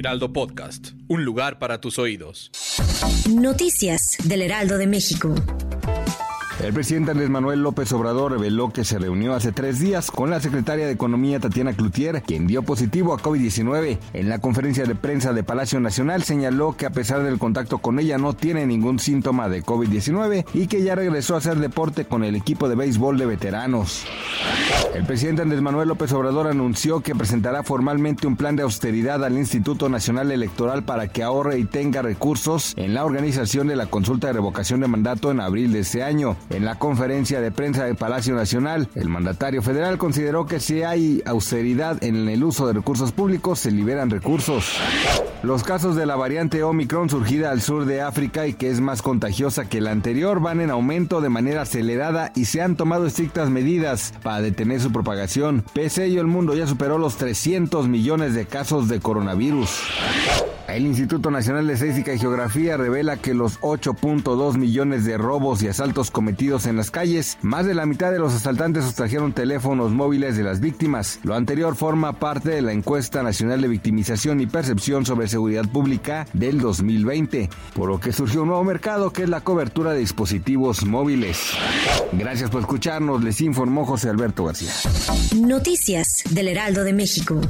Heraldo Podcast, un lugar para tus oídos. Noticias del Heraldo de México. El presidente Andrés Manuel López Obrador reveló que se reunió hace tres días con la secretaria de Economía Tatiana Cloutier, quien dio positivo a COVID-19. En la conferencia de prensa de Palacio Nacional señaló que a pesar del contacto con ella no tiene ningún síntoma de COVID-19 y que ya regresó a hacer deporte con el equipo de béisbol de veteranos. El presidente Andrés Manuel López Obrador anunció que presentará formalmente un plan de austeridad al Instituto Nacional Electoral para que ahorre y tenga recursos en la organización de la consulta de revocación de mandato en abril de este año. En la conferencia de prensa del Palacio Nacional, el mandatario federal consideró que si hay austeridad en el uso de recursos públicos, se liberan recursos. Los casos de la variante Omicron surgida al sur de África y que es más contagiosa que la anterior van en aumento de manera acelerada y se han tomado estrictas medidas para detener su propagación. Pese a ello, el mundo ya superó los 300 millones de casos de coronavirus. El Instituto Nacional de Estadística y Geografía revela que los 8.2 millones de robos y asaltos cometidos en las calles, más de la mitad de los asaltantes sustrajeron teléfonos móviles de las víctimas. Lo anterior forma parte de la encuesta nacional de victimización y percepción sobre seguridad pública del 2020, por lo que surgió un nuevo mercado que es la cobertura de dispositivos móviles. Gracias por escucharnos, les informó José Alberto García. Noticias del Heraldo de México.